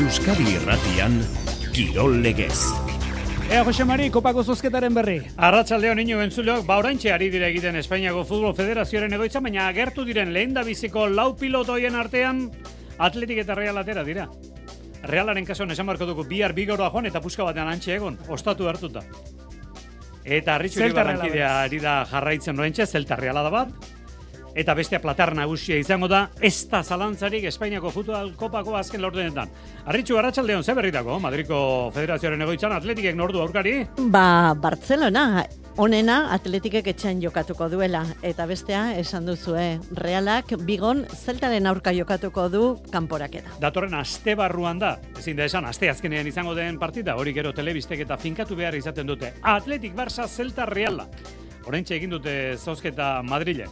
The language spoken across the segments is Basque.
Euskadi Irratian Kirol Legez. Ea Jose Mari, kopako zozketaren berri. Arratxaldeon ino entzuleok, baurantxe ari dire egiten Espainiako Futbol Federazioaren egoitza, baina agertu diren lehen da biziko lau pilotoien artean, atletik eta real atera dira. Realaren kasuan esan barko dugu bihar bigoroa joan eta puska batean antxe egon, ostatu hartuta. Eta arritxu Zelta barrankidea ari da jarraitzen noentxe, zelta reala da bat, eta bestea platar nagusia izango da, ez da zalantzarik Espainiako futbol kopako azken laurdenetan. Arritxu, arratsaldeon ze berritako, Madriko Federazioaren egoitzan atletikek nordu aurkari, Ba, Bartzelona, onena atletikek etxean jokatuko duela. Eta bestea, esan duzue, realak bigon zeltaren aurka jokatuko du kanporaketa. datorren aste barruan da, ezin da esan, aste azkenean izango den partida, hori gero telebistek eta finkatu behar izaten dute. Atletik Barça Celta Reala. Horentxe egin dute zozketa Madrilen.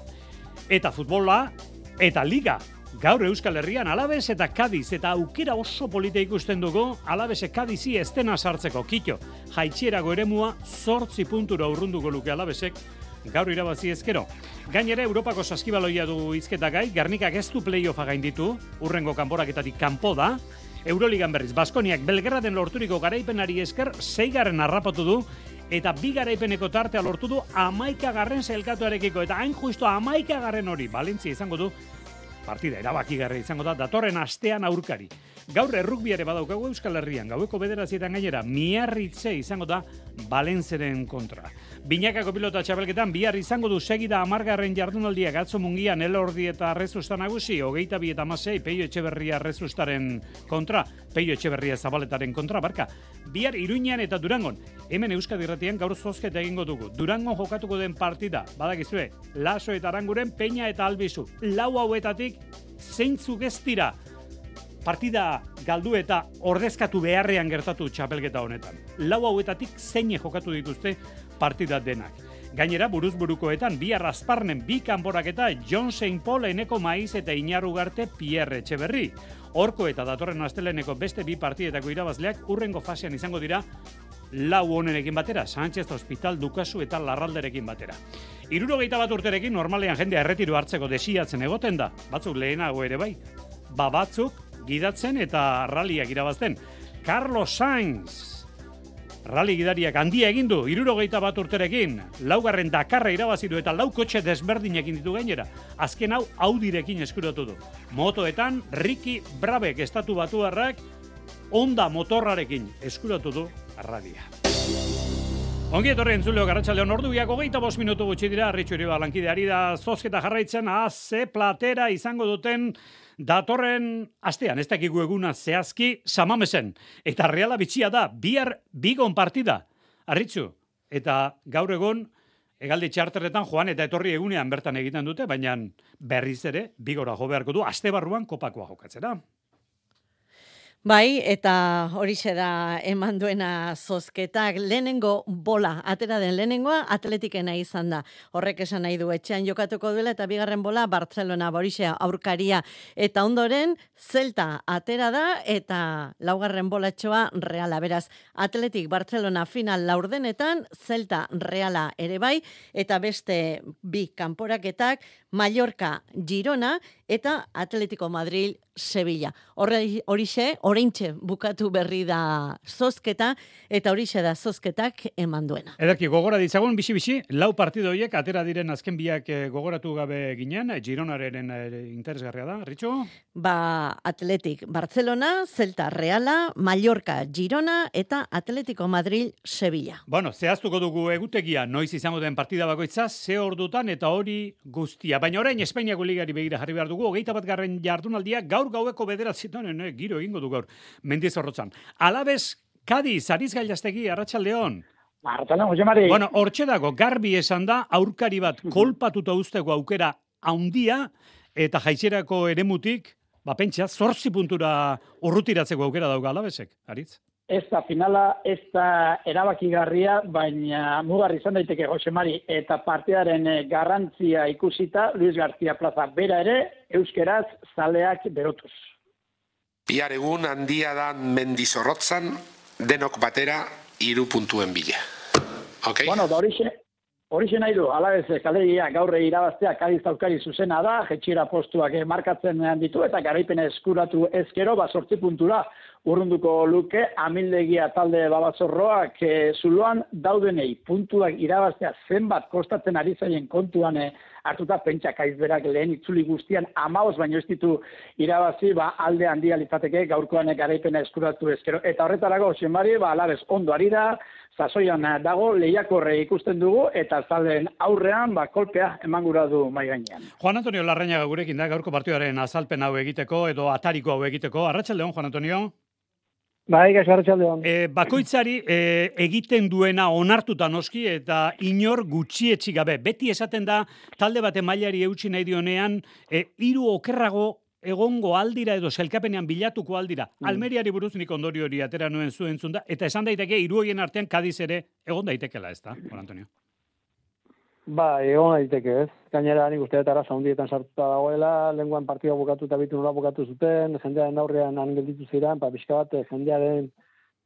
Eta futbola, eta liga. Gaur Euskal Herrian Alabez eta Kadiz eta aukera oso polita ikusten dugu Alabeze Kadizi estena sartzeko kito. Jaitxierako eremua zortzi puntura urrunduko luke Alabezek gaur irabazi ezkero. Gainera Europako saskibaloia du izketa gai, Gernikak ez du playoffa gainditu, urrengo kanporaketatik kanpo da, Euroligan berriz, Baskoniak Belgraden lorturiko garaipenari esker, zeigarren harrapatu du, eta bi garaipeneko tartea lortu du amaikagarren zelkatuarekiko, eta hain justu amaikagarren hori, Valentzia izango du, partida erabakigarria izango da datorren astean aurkari. Gaur errukbiare badaukagu Euskal Herrian, gaueko bederazietan gainera, miarritze izango da Balentzeren kontra. Binakako pilota txabelketan, bihar izango du segida amargarren jardunaldiak atzo mungian elordi eta arrezusta nagusi, hogeita bi eta amasei, peio etxeberria arrezustaren kontra, peio etxeberria zabaletaren kontra, barka. Bihar iruinean eta durangon, hemen Euskadi Irratian gaur zozketa egingo dugu. Durangon jokatuko den partida, badakizue, laso eta aranguren, peña eta albizu. Lau hauetatik, zeintzuk ez dira, partida galdu eta ordezkatu beharrean gertatu txapelketa honetan. Lau hauetatik zeine jokatu dituzte partida denak. Gainera, buruz burukoetan, bi arrasparnen bi kanporaketa John St. Paul eneko maiz eta inarugarte Pierre Etxeberri. Horko eta datorren asteleneko beste bi partidetako irabazleak urrengo fasean izango dira lau honenekin batera, Sánchez Hospital Dukasu eta Larralderekin batera. Irurogeita bat urterekin normalean jendea erretiro hartzeko desiatzen egoten da, batzuk lehenago ere bai, ba batzuk gidatzen eta ralliak irabazten. Carlos Sainz, rally gidariak handia egin du, irurogeita bat urterekin, laugarren Dakarra irabazi du eta lau kotxe desberdinekin ditu gainera. Azken hau Audirekin eskuratu du. Motoetan, Ricky Brabek estatu batuarrak, Honda motorrarekin eskuratu du arradia. Ongi etorri entzuleo garratxaldeon ordu biako geita bos minutu gutxi dira, Ritxu Iriba lankideari da zozketa jarraitzen, AC platera izango duten datorren astean, ez dakigu eguna zehazki, samamesen. Eta reala bitxia da, bihar bigon partida. Arritxu, eta gaur egon, egaldi txarterretan joan eta etorri egunean bertan egiten dute, baina berriz ere, bigora jo beharko du, aste barruan kopakoa jokatzera. Bai, eta horixe da eman duena zozketak lehenengo bola, atera den lehenengoa atletikena izan da. Horrek esan nahi du etxean jokatuko duela eta bigarren bola Bartzelona horixe aurkaria. Eta ondoren, Zelta atera da eta laugarren bolatxoa reala. Beraz, atletik Bartzelona final laurdenetan, Zelta reala ere bai, eta beste bi kanporaketak, Mallorca Girona eta Atletico Madrid Sevilla. Horre horixe, oraintxe bukatu berri da zozketa eta horixe da zozketak eman duena. Edaki, gogora ditzagun, bisi-bisi, lau partido horiek atera diren azken biak eh, gogoratu gabe ginen, Gironaren eh, interesgarria da, Ritxo? Ba, Atletik Barcelona, Celta Reala, Mallorca Girona eta Atletico Madrid Sevilla. Bueno, zehaztuko dugu egutegia, noiz izango den partida bakoitza, ze ordutan eta hori guztia. Baina orain Espainiako ligari begira jarri behar dugu, hogeita bat garren jardunaldia, gaur gaueko bederatzitan, eh, giro egingo du gaur, mendiz horrotzan. Alabez, Kadiz, Ariz Gailastegi, Arratxaldeon. Arratxaldeon, Jose Mari. Bueno, hortxe dago, garbi esan da, aurkari bat kolpatuta usteko aukera haundia, eta jaitxerako eremutik, ba, pentsa, zortzi puntura urrutiratzeko aukera dauka alabezek, Aritz? Ez da finala, ez da erabakigarria, baina mugarri izan daiteke Jose Mari eta partidaren eh, garrantzia ikusita Luis García Plaza bera ere euskeraz zaleak berotuz. Bihar egun handia da mendizorrotzan, denok batera hiru puntuen bila. Okay? Bueno, da horixe, horixe nahi du, alabezek alegia gaurre irabaztea kadiz aukari zuzena da, jetxira postuak eh, markatzen ditu eta garaipena eskuratu ezkero, ba sortzi puntura urrunduko luke, amildegia talde babazorroak e, zuloan daudenei puntuak irabaztea zenbat kostatzen ari zaien kontuan e, hartuta pentsa kaizberak lehen itzuli guztian amaos baino ez ditu irabazi ba, alde handia litzateke gaurkoan garaipena eskuratu ezkero. Eta horretarako, zenbari, ba, alabez, ondo ari da, zazoian dago, lehiakorre ikusten dugu, eta zalen aurrean, ba, kolpea eman gura du mai gainean. Juan Antonio Larrañaga gurekin da, gaurko partioaren azalpen hau egiteko, edo atariko hau egiteko. Arratxaldeon, Juan Antonio? Bai, gaixo arratsaldeon. E, bakoitzari e, egiten duena onartuta noski eta inor gutxietsi gabe. Beti esaten da talde bate mailari eutsi nahi dionean e, hiru okerrago egongo aldira edo selkapenean bilatuko aldira. Mm. Almeriari buruz nik ondorio hori atera nuen zuen zunda, eta esan daiteke hiru artean kadiz ere egon daitekela ez da, Juan Antonio? Ba, egon daiteke ez. Gainera, nik uste dut arazo hundietan sartuta dagoela, lenguan partida bukatu eta bitu nola bukatu zuten, jendearen aurrean han gelditu ziren, pa, pixka bat, jendearen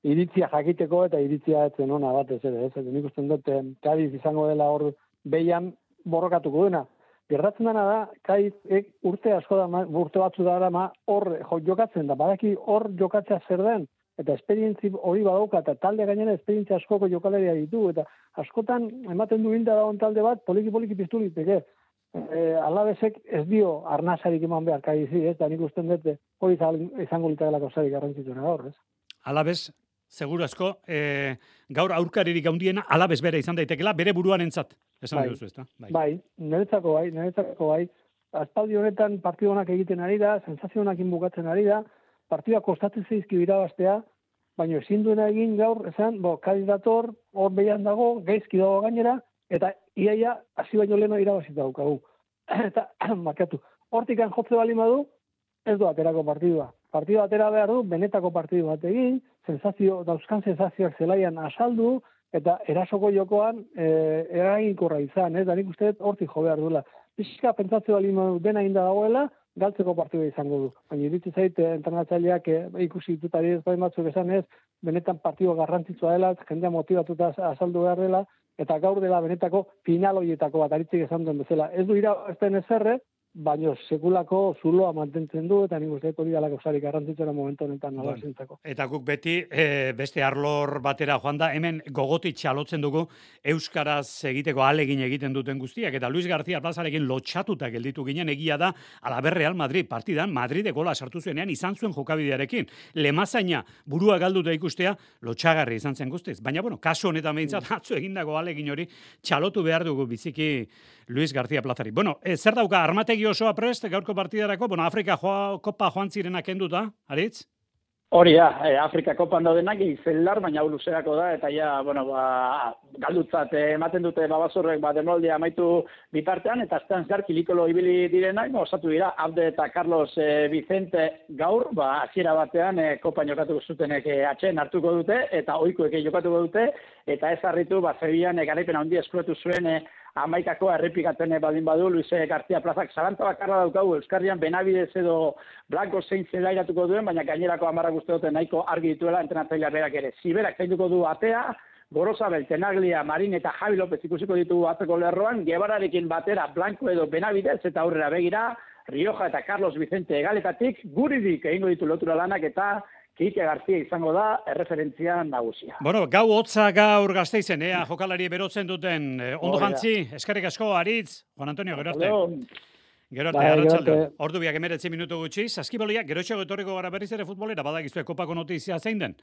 iritzia jakiteko eta iritzia etzen ona bat ez ere, ez. Nik uste dut, kadiz izango dela hor behian borrokatuko duena. Gerratzen dena da, kadiz ek, urte asko da, urte batzu da, hor jokatzen da, badaki hor jokatzea zer den, eta esperientzi hori badauka, eta talde gainera esperientzia askoko jokaleria ditu, eta askotan ematen du da on talde bat, poliki-poliki piztu liteke. E, alabezek ez dio arnasarik eman behar kaizi, ez, da nik usten dut, hori izango litagelako zarik garrantzituna gaur, ez? Alabez, seguru asko, e, gaur aurkaririk gaundiena, alabez bere izan daitekela, bere buruan entzat. Esan bai, duzu, ez da? Bai, bai niretzako bai, niretzako bai. Azpaldi honetan partidonak egiten ari da, sensazionak inbukatzen ari da, partida kostatzen zeizki irabaztea, baina ezin duena egin gaur, esan, bo, kadiz dator, hor behian dago, gaizki dago gainera, eta iaia, hasi baino leheno irabazit daukagu. eta, markatu, hortik jotze bali madu, ez du aterako partidua. Partidua atera behar du, benetako partidu bat egin, sensazio, dauzkan sensazioak zelaian asaldu, eta erasoko jokoan e, eraginkorra izan, ez da nik uste hortik jo behar duela. Bizka pentsatze bali dena inda dagoela, galtzeko partida izango du. Baina iritsi zait eh, entrenatzaileak eh, ikusi dut ari ez batzuk esan ez, benetan partido garrantzitsua dela, jendea motivatuta azaldu behar dela, eta gaur dela benetako final hoietako bat aritzik esan duen bezala. Ez du ira ez ezerre, baino sekulako zuloa mantentzen du eta nik uste hori dalako sari garrantzitsena momentu honetan nola bueno, Eta guk beti e, beste arlor batera joan da, hemen gogoti txalotzen dugu euskaraz egiteko alegin egiten duten guztiak eta Luis García Plazarekin lotxatuta gelditu ginen egia da ala Real Madrid partidan Madrid gola sartu zuenean izan zuen jokabidearekin. Lemazaina burua galduta ikustea lotxagarri izan zen guztiz. Baina bueno, kasu honetan behintzat mm. atzu egindako alegin hori txalotu behar dugu biziki Luis García Plazari. Bueno, e, zer dauka armategi osoa prest gaurko partidarako? Bueno, Afrika joa, kopa joan zirenak kenduta, aritz? Hori da, e, Afrika kopan daudenak izelar, baina hau luzerako da, eta ja, bueno, ba, galdutzat ematen dute babazorrek ba, demoldia amaitu bitartean, eta aztean zer kilikolo ibili direnak, no, osatu dira, Abde eta Carlos e, Vicente gaur, ba, hasiera batean e, kopan jokatu zutenek e, atxen hartuko dute, eta oikoek jokatuko dute, eta ez harritu, ba, zebian e, garaipen handi eskuratu zuen, e, amaikako errepikatzen baldin badu, Luise García Plazak zaranta bakarra daukagu, Euskarrian benabidez edo blanko zein zelairatuko duen, baina gainerako amarra guzti dute nahiko argi dituela entrenatzailea berak ere. Ziberak zainduko du atea, Gorosabel, Tenaglia, Marin eta Javi López ikusiko ditugu atzeko lerroan, Gebararekin batera blanko edo benabidez eta aurrera begira, Rioja eta Carlos Vicente egaletatik, guridik egingo ditu lotura lanak eta Kike García izango da erreferentzia nagusia. Bueno, gau hotza gaur gazteizen, ea, jokalari berotzen duten. Eh, ondo jantzi, eskarrik asko, aritz, Juan Antonio, gero arte. Gero arte, arratxaldo. Ordu biak emeretzi minutu gutxi, saskibolia, gero txego etorriko gara berriz ere futbolera, badagizue kopako notizia zein den.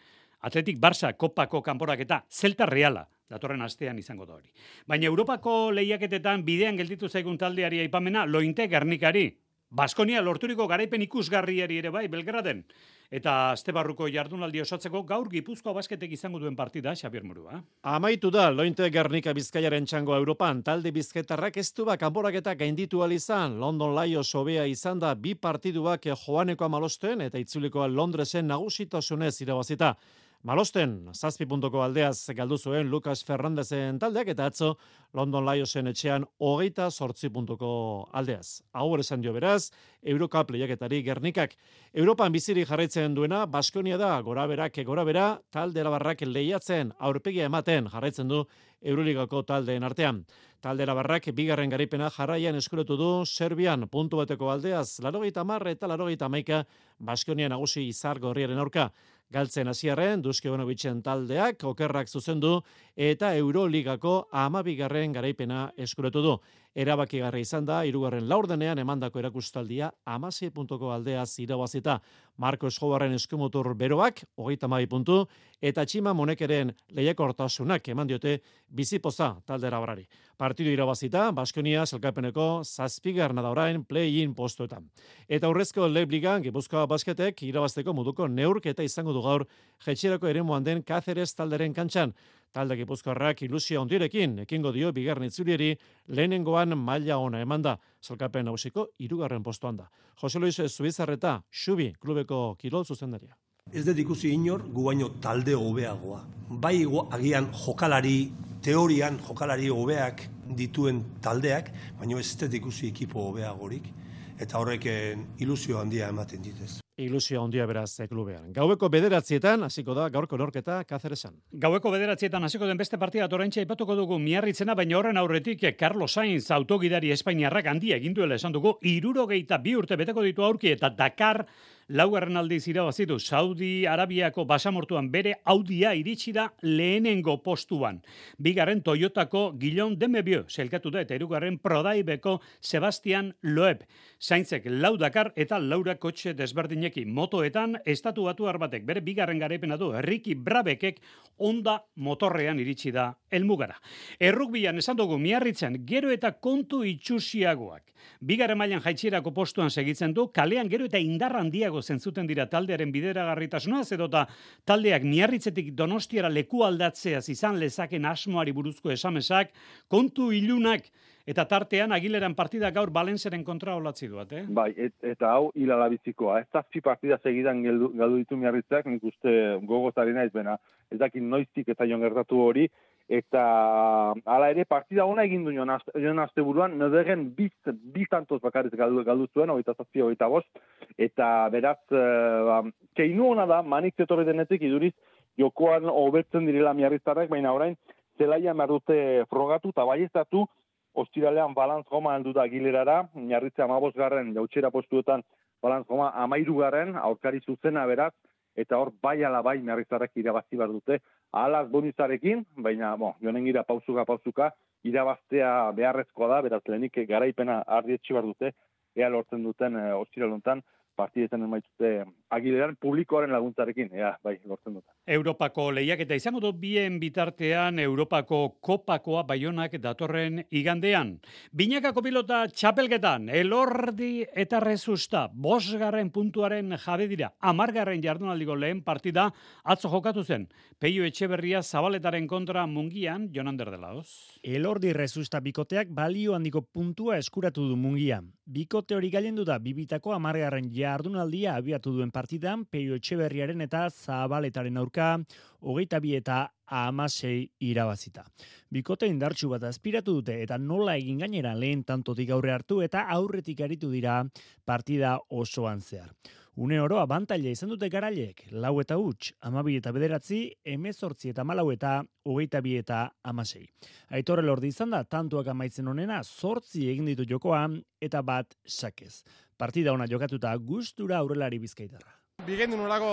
Atletik Barça, kopako kanporak eta Zelta Reala, datorren astean izango da hori. Baina Europako lehiaketetan bidean gelditu zaigun taldeari aipamena, lointe garnikari. Baskonia lorturiko garaipen ikusgarriari ere bai, Belgraden. Eta Astebarruko jardunaldi osatzeko gaur Gipuzkoa basketek izango duen partida, Xabier Murua. Amaitu da, lointe Gernika Bizkaiaren txango Europan, talde bizketarrak ez du bak eta gainditu izan. London Laio sobea izan da bi partiduak joaneko amalosten eta itzulikoa Londresen nagusitasunez irabazita. Malosten, zazpi puntoko aldeaz galdu zuen Lucas Fernandezen taldeak eta atzo London Lionsen etxean hogeita sortzi puntoko aldeaz. Hau esan dio beraz, Eurocup lehiaketari gernikak. Europan biziri jarraitzen duena, Baskonia da, gora berak, gora bera, talde labarrak lehiatzen, aurpegia ematen jarraitzen du Euroligako taldeen artean. Talde labarrak bigarren garipena jarraian eskuretu du Serbian puntu bateko aldeaz, larogeita marre eta larogeita maika Baskonia nagusi izar gorriaren aurka. Galtzen hasiarren Duske Bonovitzen taldeak okerrak zuzendu eta Euroligako amabigarren garaipena eskuretu du. Erabakigarri izan da, irugarren laurdenean emandako erakustaldia amase puntoko aldea zirabazita. Marko Escobarren eskumotor beroak, hogeita mai puntu, eta Txima Monekeren lehiakortasunak eman diote bizipoza taldera barari. Partidu irabazita, Baskonia selkapeneko zazpigar da orain play-in postuetan. Eta aurrezko Lebligan, Gipuzkoa basketek irabazteko moduko neurketa izango du gaur jetxerako ere den Cáceres talderen kantxan. Talde Gipuzkoarrak ilusia ondirekin, ekingo dio bigarren itzulieri lehenengoan maila ona emanda, zelkapen hausiko irugarren postuan da. Jose Luis Zubizarreta, Xubi, klubeko kirol zuzendaria. Ez dut ikusi inor, gu talde hobeagoa. Bai agian jokalari, teorian jokalari hobeak dituen taldeak, baino ez dut ikusi ekipo hobeagorik, eta horrek ilusio handia ematen ditez ilusio handia beraz e, klubean. Gaueko bederatzietan, hasiko da, gaurko norketa, kazeresan. Gaueko bederatzietan, hasiko den beste partida, torrentxe ipatuko dugu miarritzena, baina horren aurretik, eh, Carlos Sainz autogidari Espainiarrak handia eginduela esan dugu, irurogeita bi urte beteko ditu aurki, eta Dakar laugarren aldiz irabazitu Saudi Arabiako basamortuan bere Audia iritsi da lehenengo postuan. Bigarren Toyotako Gilon Demebio selkatu da eta irugarren Prodaibeko Sebastian Loeb. Zaintzek lau Dakar eta laura kotxe desberdinekin motoetan estatu batu batek bere bigarren garepena du Ricky Brabekek onda motorrean iritsi da elmugara. Errukbian esan dugu miarritzen gero eta kontu itxusiagoak. Bigarren mailan jaitsierako postuan segitzen du, kalean gero eta indarra handiago zentzuten dira taldearen bideragarritasuna, edota taldeak miarritzetik donostiara leku aldatzeaz izan lezaken asmoari buruzko esamesak, kontu ilunak, Eta tartean, agileran partida gaur Balenzeren kontra olatzi duat, eh? Bai, et, eta hau hilala bizikoa. Ez zazpi partida segidan galdu, ditu miarritzak, nik uste gogozari naiz bena. Ez dakit noiztik eta jon gertatu hori, eta hala ere partida ona egin du joan azte buruan, nodegen biz, bizantoz bakarriz galdu, galdu zuen, oita zazpi, oita bost, eta beraz, uh, keinu hona da, manik zetorri denetik iduriz, jokoan hobetzen direla miarriztarrak, baina orain, zelaia merdute frogatu eta baiestatu, ostiralean balantz goma heldu da gilerara, miarritzea amabos garren, jautxera postuetan, balantz goma amairu garren, aurkari zuzena beraz, eta hor bai ala bai miarriztarrak irabazi bar dute, alaz bonizarekin, baina, bo, joanen gira pauzuka, pauzuka, irabaztea beharrezkoa da, beraz lehenik garaipena ardietxi bar dute, ea lortzen duten e, ostiraluntan, partidetan emaitute agilean publikoaren laguntzarekin, ea, bai, lortzen dut. Europako lehiak eta izango dut bien bitartean Europako kopakoa baionak datorren igandean. Binakako pilota txapelketan, elordi eta rezusta, bosgarren puntuaren jabe dira, amargarren jardunaldiko lehen partida atzo jokatu zen. Peio Etxeberria zabaletaren kontra mungian, Jonander dela, Elordi rezusta bikoteak balio handiko puntua eskuratu du mungian. Bikote hori galen du da, bibitako amargarren jardunaldia abiatu duen partidan, Peio Etxeberriaren eta Zabaletaren aurka, hogeita bi eta amasei irabazita. Bikote indartsu bat aspiratu dute eta nola egin gainera lehen tantotik aurre hartu eta aurretik aritu dira partida osoan zehar. Une oro abantaila izan dute garailek, lau eta huts, amabi eta bederatzi, emezortzi eta malau eta hogeita bi eta amasei. Aitorre lordi izan da, tantuak amaitzen honena, sortzi egin ditu jokoan eta bat sakez partida ona jokatuta gustura aurrelari bizkaitarra. Bigendu nolako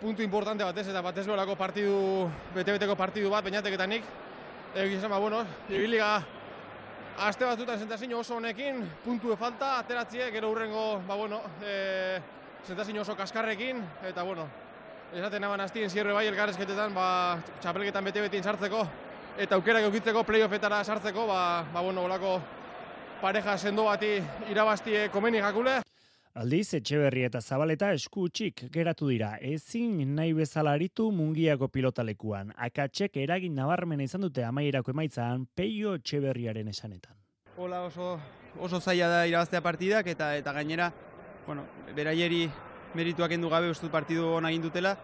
puntu importante batez eta batez berako partidu, bete-beteko partidu bat, bainatek eta nik. Egi esan, ba, bueno, ibiliga aste batzutan zentazio oso honekin, puntu falta, ateratzie, gero urrengo, ba, bueno, e, zentazio oso kaskarrekin, eta, bueno, esaten naban hastien zierre bai elgarrezketetan, ba, txapelketan bete-betin sartzeko, eta aukerak eukitzeko, playoffetara sartzeko, ba, ba bueno, olako pareja sendo bati irabaztie komeni jakule. Aldiz, Etxeberri eta Zabaleta esku geratu dira. Ezin nahi bezala aritu mungiako pilotalekuan. Akatzek eragin nabarmena izan dute amaierako emaitzan Peio Etxeberriaren esanetan. Hola oso, oso zaila da irabaztea partidak eta eta gainera, bueno, beraieri merituak endu gabe ustut partidu hona egin dutela,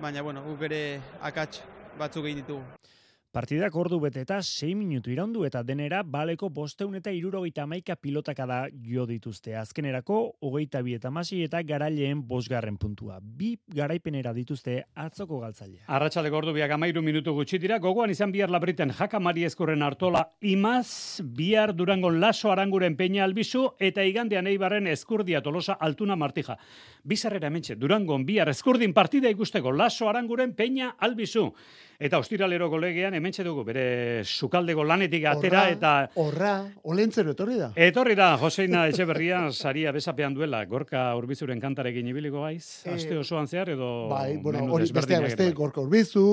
baina bueno, guk ere akats batzuk egin ditugu. Partidak ordu bete eta 6 minutu iraundu eta denera baleko bosteun eta irurogeita amaika pilotakada jo dituzte. Azkenerako, hogeita bi eta masi eta garaileen bosgarren puntua. Bi garaipenera dituzte atzoko galtzailea. Arratxaleko ordu biak amairu minutu gutxi dira, gogoan izan bihar labriten jaka mari eskurren hartola imaz, bihar durangon laso aranguren peña albizu eta igandean eibarren eskurdia tolosa altuna martija. Bizarrera hementxe, durangon bihar eskurdin partida ikusteko laso aranguren peña albizu. Eta ostiralero kolegean hementxe dugu, bere sukaldego lanetik atera Horra, eta... Horra, olentzero etorri da. Etorri da, Joseina Etxeberria saria besapean duela, gorka urbizuren kantarekin ibiliko gaiz, Eh, aste osoan zehar edo... Bai, bueno, hori beste, bai. gorka urbizu,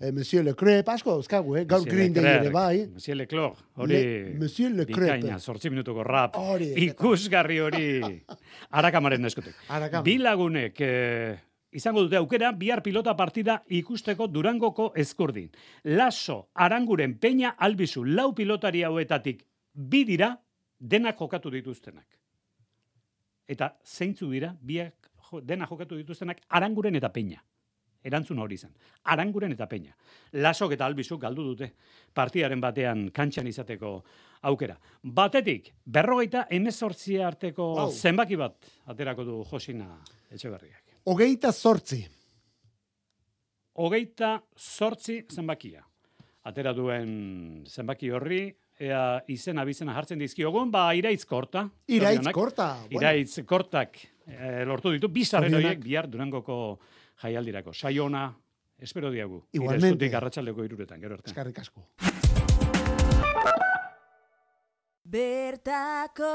eh, Monsieur Le Crep, asko dauzkagu, eh? gaur Green Day ere bai. Monsieur Leclerc, hori... Le- Monsieur Leclerc. Bikaina, sortzi minutuko rap. Hori. Ikusgarri hori. Arakamaren eskutik. Arakama. Bi lagunek eh, izango dute aukera bihar pilota partida ikusteko Durangoko eskurdin. Laso, Aranguren, Peña, Albizu, lau pilotari hauetatik bi dira denak jokatu dituztenak. Eta zeintzu dira biak jo, dena jokatu dituztenak Aranguren eta Peña. Erantzun hori zen. Aranguren eta Peña. Lasok eta Albizuk galdu dute partidaren batean kantxan izateko aukera. Batetik, berrogeita emezortzia arteko Wow. zenbaki bat aterako du Josina Etxeberriak. Hogeita zortzi. Hogeita zortzi zenbakia. Atera duen zenbaki horri, ea izena bizena jartzen dizkiogun, ba iraitz korta. Iraitz Zorionak. korta, bueno. Iraitz kortak eh, lortu ditu, bizarren horiek bihar durangoko jaialdirako. Saiona, espero diagu. Igualmente. Ire eskutik arratsaldeko iruretan, gero arte. Eskarrik asko. Bertako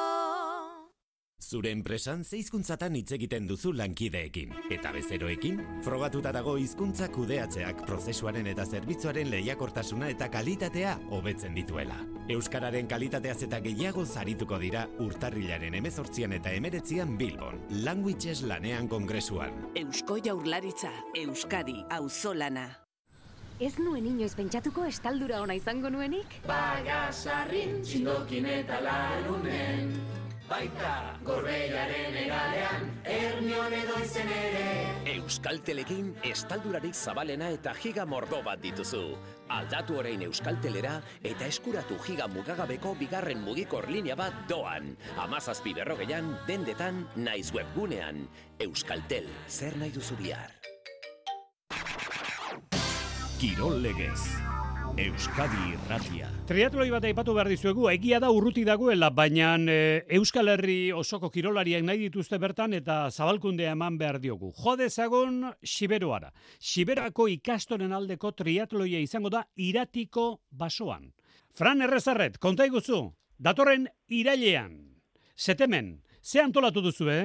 Zure enpresan ze hizkuntzatan hitz egiten duzu lankideekin eta bezeroekin? Frogatuta dago hizkuntza kudeatzeak prozesuaren eta zerbitzuaren lehiakortasuna eta kalitatea hobetzen dituela. Euskararen kalitateaz eta gehiago zarituko dira urtarrilaren emezortzian eta emeretzian Bilbon, Languages lanean kongresuan. Eusko Jaurlaritza, Euskadi, auzolana. Ez nuen inoiz pentsatuko estaldura ona izango nuenik? Bagasarrin txindokin eta larunen Baita gorbeiaren egalean Ernion edo izen ere Euskaltelekin estaldurarik zabalena eta giga mordo bat dituzu. Aldatu orain Euskaltelera eta eskuratu giga mugagabeko bigarren mugikor linea bat doan. Amazazpi berrogeian, dendetan, naiz webgunean. Euskaltel, zer nahi duzu bihar? Kirol legez. Euskadi Irratia. Triatloi bat aipatu behar dizuegu, egia da urruti dagoela, baina e, Euskal Herri osoko kirolariak nahi dituzte bertan eta zabalkundea eman behar diogu. Jodezagon Siberoara. Siberako ikastoren aldeko triatloia izango da iratiko basoan. Fran Errezarret, konta iguzu, datorren irailean. Zetemen, ze antolatu duzu, eh?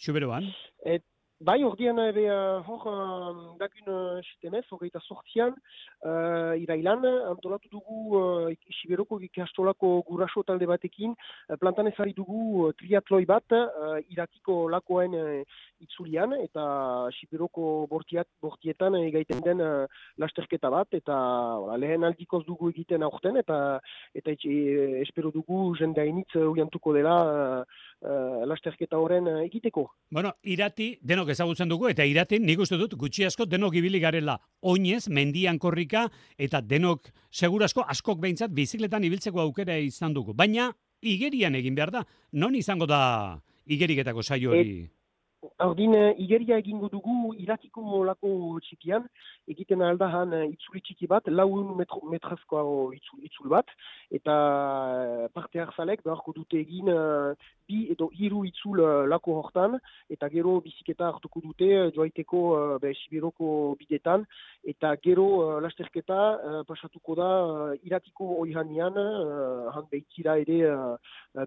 Siberoan? Et, bai, ordean ebe uh, hor uh, dakun uh, sitemez, hogeita sortzian, uh, irailan, antolatu dugu uh, Siberoko ikastolako guraso talde batekin, plantan ezari dugu triatloi bat, uh, iratiko lakoen uh, itzulian, eta Siberoko bortiat, bortietan egaiten den uh, lasterketa bat, eta wala, lehen aldikoz dugu egiten aurten, eta eta etxe, espero dugu jende hainitz uh, uiantuko dela uh, lasterketa horren egiteko. Bueno, irati denok ezagutzen dugu eta iratin nik uste dut gutxi asko denok ibili garela oinez mendian korrika eta denok segurasko askok behintzat bizikletan ibiltzeko aukera izan dugu. Baina igerian egin behar da. Non izango da igeriketako saio hori? Ordin, eh, igeria egingo dugu iratiko lako txikian, egiten aldahan eh, itzuli txiki bat, laun metro, metrazkoa itzul, itzul bat, eta parte hartzalek beharko dute egin eh, bi edo hiru itzul eh, lako hortan, eta gero biziketa hartuko dute eh, joaiteko eh, be, Sibiroko bidetan, eta gero lasterketa pasatuko da iratiko oihanian, eh, han behitzira ere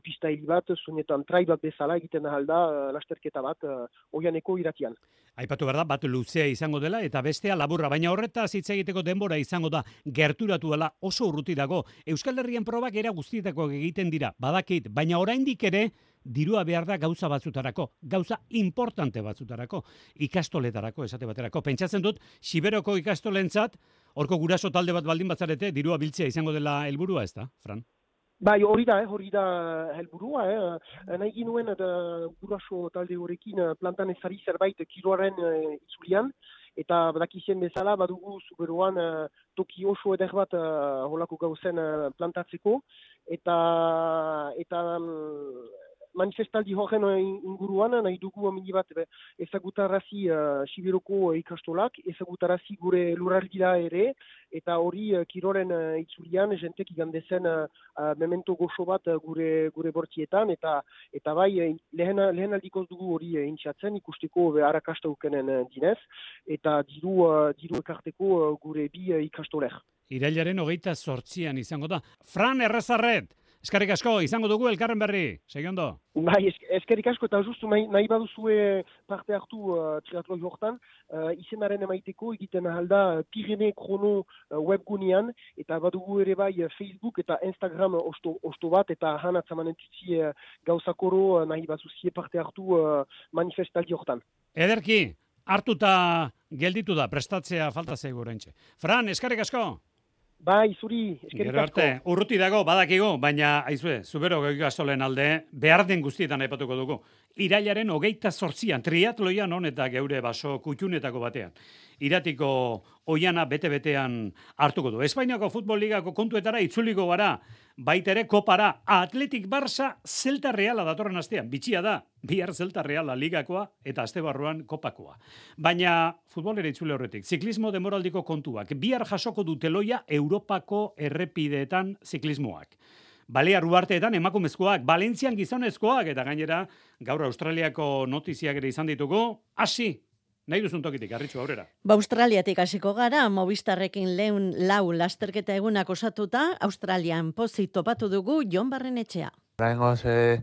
pista hili bat, soinetan trail bat bezala egiten alda lasterketa bat, oianeko iratian. Aipatu behar da, bat luzea izango dela eta bestea laburra, baina horretaz hitz egiteko denbora izango da gerturatu dela oso urruti dago. Euskal Herrian probak era guztietako egiten dira, badakit, baina oraindik ere dirua behar da gauza batzutarako, gauza importante batzutarako, ikastoletarako, esate baterako. Pentsatzen dut, Siberoko ikastolentzat, horko guraso talde bat baldin batzarete, dirua biltzea izango dela helburua ez da, Fran? Bai, hori da, eh, hori da helburua, eh. nahi ginuen da guraso talde horrekin eh, plantan ezari zerbait kiloaren eh, itzulian, eta badakizien bezala badugu zuberoan eh, toki oso eder bat eh, holako gauzen eh, plantatzeko, eta, eta mm, manifestaldi horren eh, inguruan nahi dugu amini bat be, ezagutarazi uh, Sibiroko ikastolak, ezagutarazi gure lurraldira ere, eta hori uh, kiroren uh, itzulian jentek igandezen uh, memento goxo bat gure gure bortietan, eta eta bai lehen, lehen aldikoz dugu hori uh, intxatzen, ikusteko be, harakasta ukenen uh, dinez, eta diru, uh, diru ekarteko gure bi uh, ikastoler. Irailaren hogeita sortzian izango da. Fran Errezarret, eskarrik asko, izango dugu elkarren berri, segiondo. Bai, esk- eskerrik asko eta justu nahi, nahi baduzue parte hartu uh, triatloi hortan, uh, izenaren emaiteko egiten ahalda Pirene Krono uh, webgunean, eta badugu ere bai uh, Facebook eta Instagram osto, osto bat, eta han atzamanen tutzi uh, gauzakoro uh, nahi baduzie parte hartu uh, manifestaldi hortan. Ederki, hartuta gelditu da, prestatzea falta zaigu oraintxe. Fran, eskarrik asko. Bai, zuri, eskerrik asko. arte, urruti dago, badakigu, baina, aizue, zubero gastolen alde, behar den guztietan aipatuko dugu. Irailaren hogeita sortzian, triatloian on eta geure baso kutxunetako batean. Iratiko oiana bete-betean hartuko du. Espainiako futbol ligako kontuetara itzuliko gara, baita ere kopara, Atletik Barça Zelta Reala datorren astean. Bitxia da, bihar Zelta Reala ligakoa eta aste barruan kopakoa. Baina futbolera itzule horretik, ziklismo demoraldiko kontuak, bihar jasoko duteloia Europako errepideetan ziklismoak. Balear uarteetan emakumezkoak, Valentzian gizonezkoak, eta gainera, gaur Australiako notiziak ere izan ditugu, hasi, nahi duzun tokitik, arritxu aurrera. Ba, Australiatik hasiko gara, Movistarrekin lehun lau lasterketa egunak osatuta, Australian pozik topatu dugu Jon Barrenetxea. Oraingo ze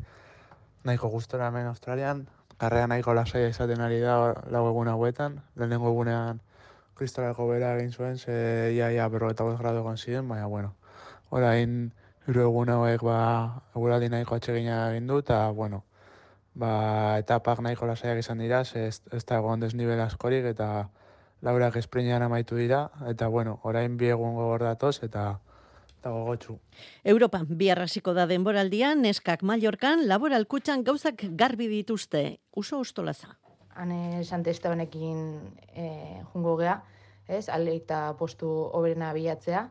nahiko gustora hemen Australian, karrera nahiko lasaia izaten ari da lau egun hauetan, lehenengo egunean kristalako bera egin zuen, ze ia ia berrogeta bost gradu egon ziren, baina bueno, orain hiru egun hauek ba eguraldi nahiko atsegina egin du, eta bueno, ba etapak nahiko lasaiak izan dira, ze ez, ez da egon desnibel askorik, eta laurak esprinean amaitu dira, eta bueno, orain bi egun gogor datoz, eta eta gogotsu. Europan bihar hasiko da denboraldia, neskak Mallorcan laboral kutxan gauzak garbi dituzte. Uso ustolaza. Hane Sante Estebanekin e, jungo gea, ez, aleita postu oberena bilatzea,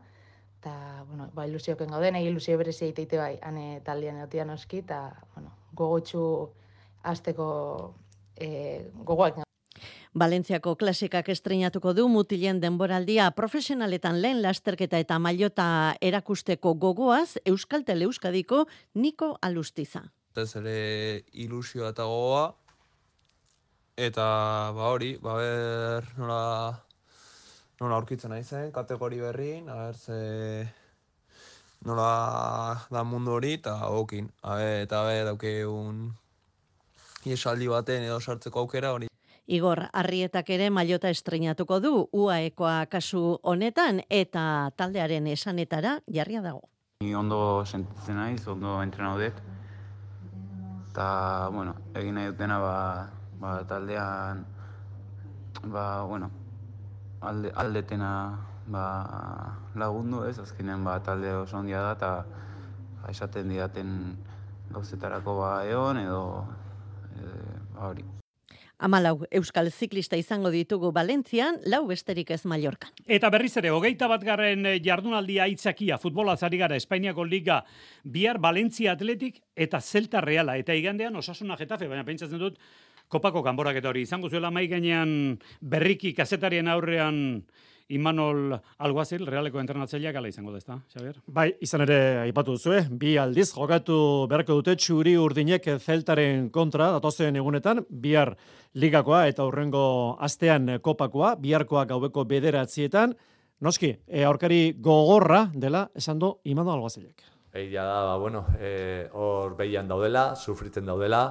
eta, bueno, ba, ilusioken gauden, egi ilusio berezi egiteite bai, hane taldean egotia noski, eta, bueno, gogotxu azteko e, gogoak Valentziako klasikak estreinatuko du mutilen denboraldia profesionaletan lehen lasterketa eta mailota erakusteko gogoaz Euskaltel Euskadiko Niko Alustiza. ez ere ilusioa eta gogoa, eta ba hori, ba ber nola, nola aurkitzen naizen, kategori berrin, a ber ze nola da mundu hori, eta okin, a ber, eta ber, daukeun iesaldi baten edo sartzeko aukera hori. Igor Arrietak ere mailota estreinatuko du UAEkoa kasu honetan eta taldearen esanetara jarria dago. Ni ondo sentitzen naiz, ondo entrenatu dut. Eta, bueno, egin nahi dutena, ba, ba taldean, ba, bueno, alde, aldetena ba, lagundu ez, azkenean ba, talde oso ondia da, eta ba, esaten didaten gauzetarako ba, egon, edo, e, ba, hori. Amalau Euskal ziklista izango ditugu Valentzian, lau besterik ez Mallorcan. Eta berriz ere, hogeita bat garren jardunaldia aitzakia, futbolaz ari gara, Espainiako Liga, bihar Valentzia Atletik eta Zelta Reala. Eta igandean osasuna Getafe, baina pentsatzen dut, kopako kanborak eta hori izango zuela mai gainean berriki kazetarien aurrean Imanol Alguazil, realeko entrenatzaileak ala izango da, ezta, Xabier? Bai, izan ere aipatu duzue, bi aldiz jokatu beharko dute txuri urdinek zeltaren kontra datozen egunetan, bihar ligakoa eta hurrengo astean kopakoa, biharkoa gaubeko bederatzietan, noski, e, aurkari gogorra dela esan du Imanol Alguazilek. Egia da, ba, bueno, eh, hor behian daudela, sufritzen daudela,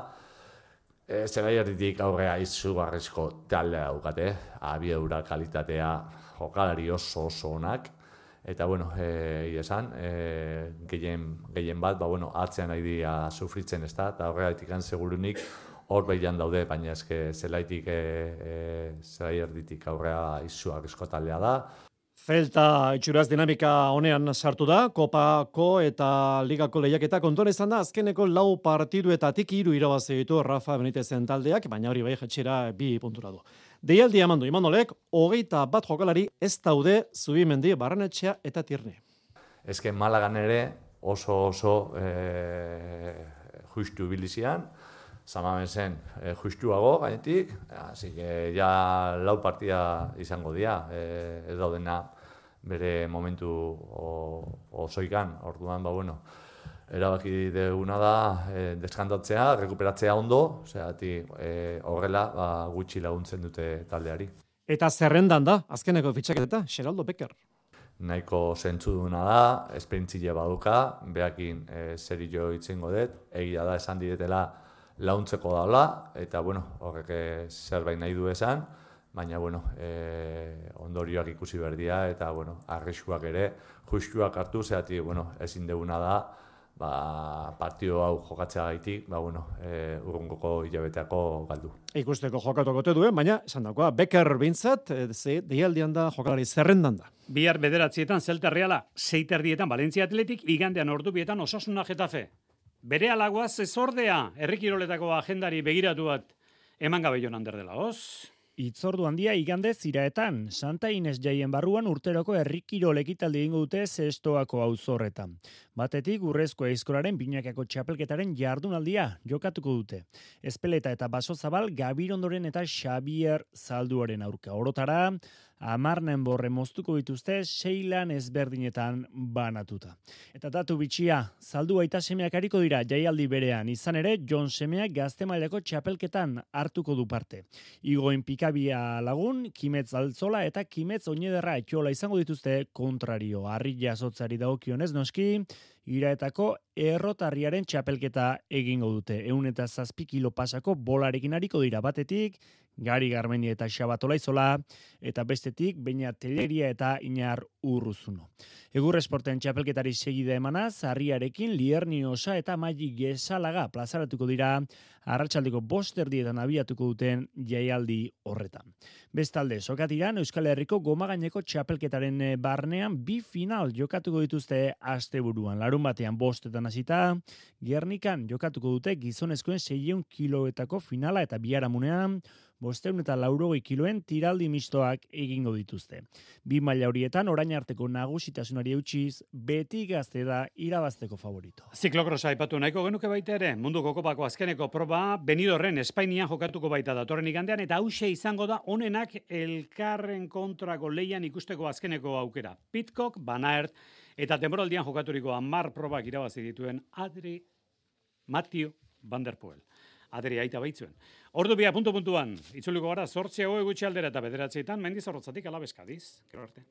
E, Zera erditik aurrea izugarrizko taldea daukate, abi eura kalitatea jokalari oso oso onak, eta bueno, e, esan, e, gehien, gehien bat, ba, bueno, atzean nahi dira sufritzen ez da, eta horregatik segurunik hor behian daude, baina eske zelaitik, e, e, zelai erditik aurrea izugarrizko taldea da, Zelta itxuraz dinamika honean sartu da, kopako eta ligako lehiaketa kontuan izan da, azkeneko lau partiduetatik hiru irabazi ditu Rafa Benitezen taldeak, baina hori bai jetxera bi puntura du. Deialdi emandu, imandolek, hogeita bat jokalari ez daude zubimendi barrenetxea eta tirne. Ezken Malagan ere oso oso e, justu bilizian, zamamen zen e, justuago gainetik, así que ja lau partida izango dira, e, ez daudena bere momentu osoikan, orduan, ba, bueno, erabaki deguna da e, deskantatzea, rekuperatzea ondo, ati, e, horrela ba, gutxi laguntzen dute taldeari. Eta zerrendan da, azkeneko fitxaketa, Xeraldo Becker. Nahiko zentzu duna da, esperintzile baduka, behakin e, zeri jo itzengo dut, egia da esan didetela launtzeko daula, eta bueno, horrek zerbait nahi du esan, baina bueno, e, ondorioak ikusi berdia eta bueno, arriskuak ere justuak hartu zeati, bueno, ezin deguna da ba, partio hau jokatzea gaitik, ba, bueno, e, urrungoko hilabeteako galdu. Ikusteko jokatuko te duen, baina esan dagoa, Becker bintzat, e, ze deialdian da, jokalari zerrendan da. Bihar bederatzietan Zelta Reala, seiterdietan Valentzia Atletik, igandean ordu bietan osasuna jetafe. Bere alagoaz ez ordea, errikiroletako agendari begiratu bat, eman gabe joan dela, hoz? Itzordu handia igande ziraetan, Santa Ines jaien barruan urteroko herrikiro lekitaldi egingo dute zestoako auzorretan. Batetik urrezko eizkoraren binakako txapelketaren jardunaldia jokatuko dute. Espeleta eta baso zabal Gabirondoren eta Xavier Zalduaren aurka. Orotara, amarnen borre moztuko dituzte seilan ezberdinetan banatuta. Eta datu bitxia, zaldu aita semeak hariko dira jaialdi berean, izan ere, John Semeak gazte mailako txapelketan hartuko du parte. Igoen pikabia lagun, kimetz altzola eta kimetz oinederra etxola izango dituzte kontrario. Arri jasotzari daukionez noski, iraetako errotarriaren txapelketa egingo dute. Eun eta zazpi kilo pasako bolarekin hariko dira batetik, Gari Garmendi eta Xabatola izola, eta bestetik, baina teleria eta inar urruzuno. Egur esporten txapelketari segide emanaz, harriarekin lierni osa eta maili gesalaga plazaratuko dira, arratsaldeko boster dietan abiatuko duten jaialdi horretan. Bestalde, sokatiran Euskal Herriko gomagaineko txapelketaren eh, barnean bi final jokatuko dituzte asteburuan. Larun batean bostetan hasita, Gernikan jokatuko dute gizonezkoen 600 kiloetako finala eta biharamunean, bosteun eta laurogei kiloen tiraldi mistoak egingo dituzte. Bi maila horietan orain arteko nagusitasunari eutxiz, beti gazte da irabazteko favorito. Ziklokrosa ipatu nahiko genuke baita ere, mundu kokopako azkeneko proba, benidorren Espainian jokatuko baita datorren igandean, eta hause izango da onenak elkarren kontrako leian ikusteko azkeneko aukera. Pitcock, Banaert, eta temporaldian jokaturiko amar probak irabazi dituen Adri Matthew Van Der Poel. Adri aita baitzuen. Ordu bia puntu puntuan, itzuliko gara, sortzea hoe gutxi aldera eta bederatzeetan, mendiz horrotzatik alabeskadiz. Gero arte.